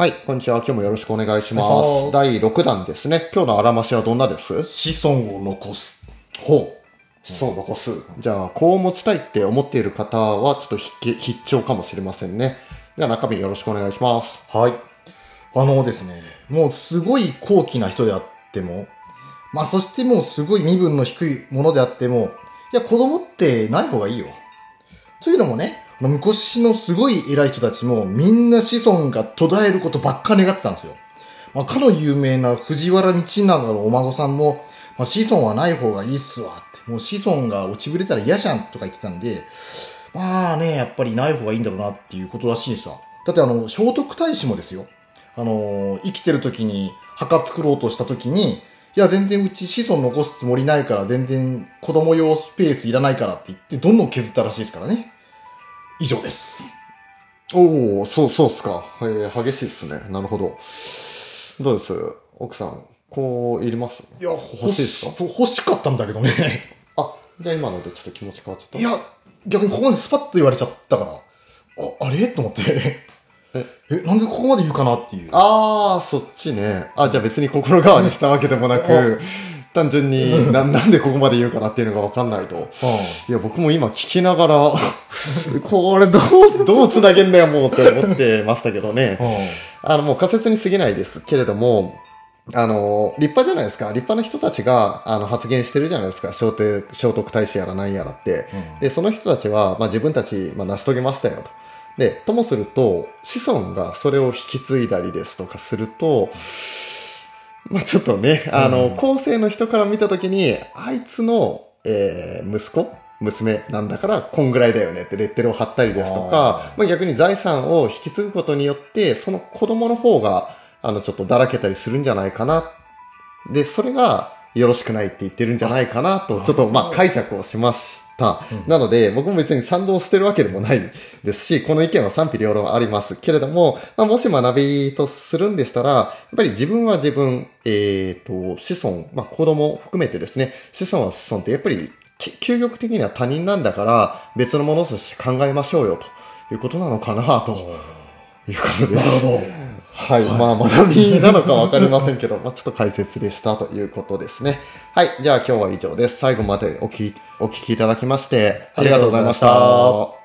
はい、こんにちは。今日もよろしくお願いしま。お願いします第6弾ですね。今日のあらましはどんなです？子孫を残す。ほう。そう、残す。じゃあ、こう持ちたいって思っている方は、ちょっと必必聴かもしれませんね。では、中身よろしくお願いします。はい。あのですね、もうすごい高貴な人であっても、まあそしてもうすごい身分の低いものであっても、いや子供ってない方がいいよ。というのもね、昔のすごい偉い人たちもみんな子孫が途絶えることばっか願ってたんですよ。まあ、かの有名な藤原道長のお孫さんも、まあ、子孫はない方がいいっすわって、もう子孫が落ちぶれたら嫌じゃんとか言ってたんで、まあね、やっぱりない方がいいんだろうなっていうことらしいんですわ。だってあの、聖徳太子もですよ。あのー生きてる時に墓作ろうとした時に、いや、全然うち子孫残すつもりないから、全然子供用スペースいらないからって言って、どんどん削ったらしいですからね。以上です。おお、そう、そうっすか。えー、激しいっすね。なるほど。どうです？奥さん、こう、いります？いや、欲しいですか？欲しかったんだけどね。あ、じゃあ今のでちょっと気持ち変わっちゃった。いや、逆にここまでスパッと言われちゃったから、あ、あれ？と思って。ええ、なんでここまで言うかなっていう。あー、そっちね。あ、じゃあ別に心変わりしたわけでもなく、単純にな、なんでここまで言うかなっていうのがわかんないと。うんいや、僕も今聞きながら、これどう、どう繋げんだよ、もうって思ってましたけどね。あの、もう仮説に過ぎないですけれども、あの、立派じゃないですか。立派な人たちが、あの、発言してるじゃないですか。聖徳、聖徳太子やら何やらって。うんで、その人たちは、まあ自分たち、まあ成し遂げましたよと。で、ともすると、子孫がそれを引き継いだりですとかすると、まあちょっとね、あの、うん。後世の人から見たときに、あいつの、えー息子娘なんだから、こんぐらいだよねってレッテルを貼ったりですとかあ、まあ逆に財産を引き継ぐことによって、その子供の方が、あの、ちょっとだらけたりするんじゃないかな。で、それが、よろしくないって言ってるんじゃないかなと、ちょっとまあ解釈をしました。うんなので、僕も別に賛同してるわけでもないですし、この意見は賛否両論ありますけれども、まあ、もし学びとするんでしたら、やっぱり自分は自分、えっ、と、子孫、まあ、子供を含めてですね、子孫は子孫ってやっぱり、き究極的には他人なんだから、別のものとして考えましょうよ、ということなのかな、ということです。なるほど。はい、まあ学びなのかわかりませんけど、まあちょっと解説でしたということですね。はい、じゃあ今日は以上です。最後までお聞き、お聞きいただきまして、ありがとうございました。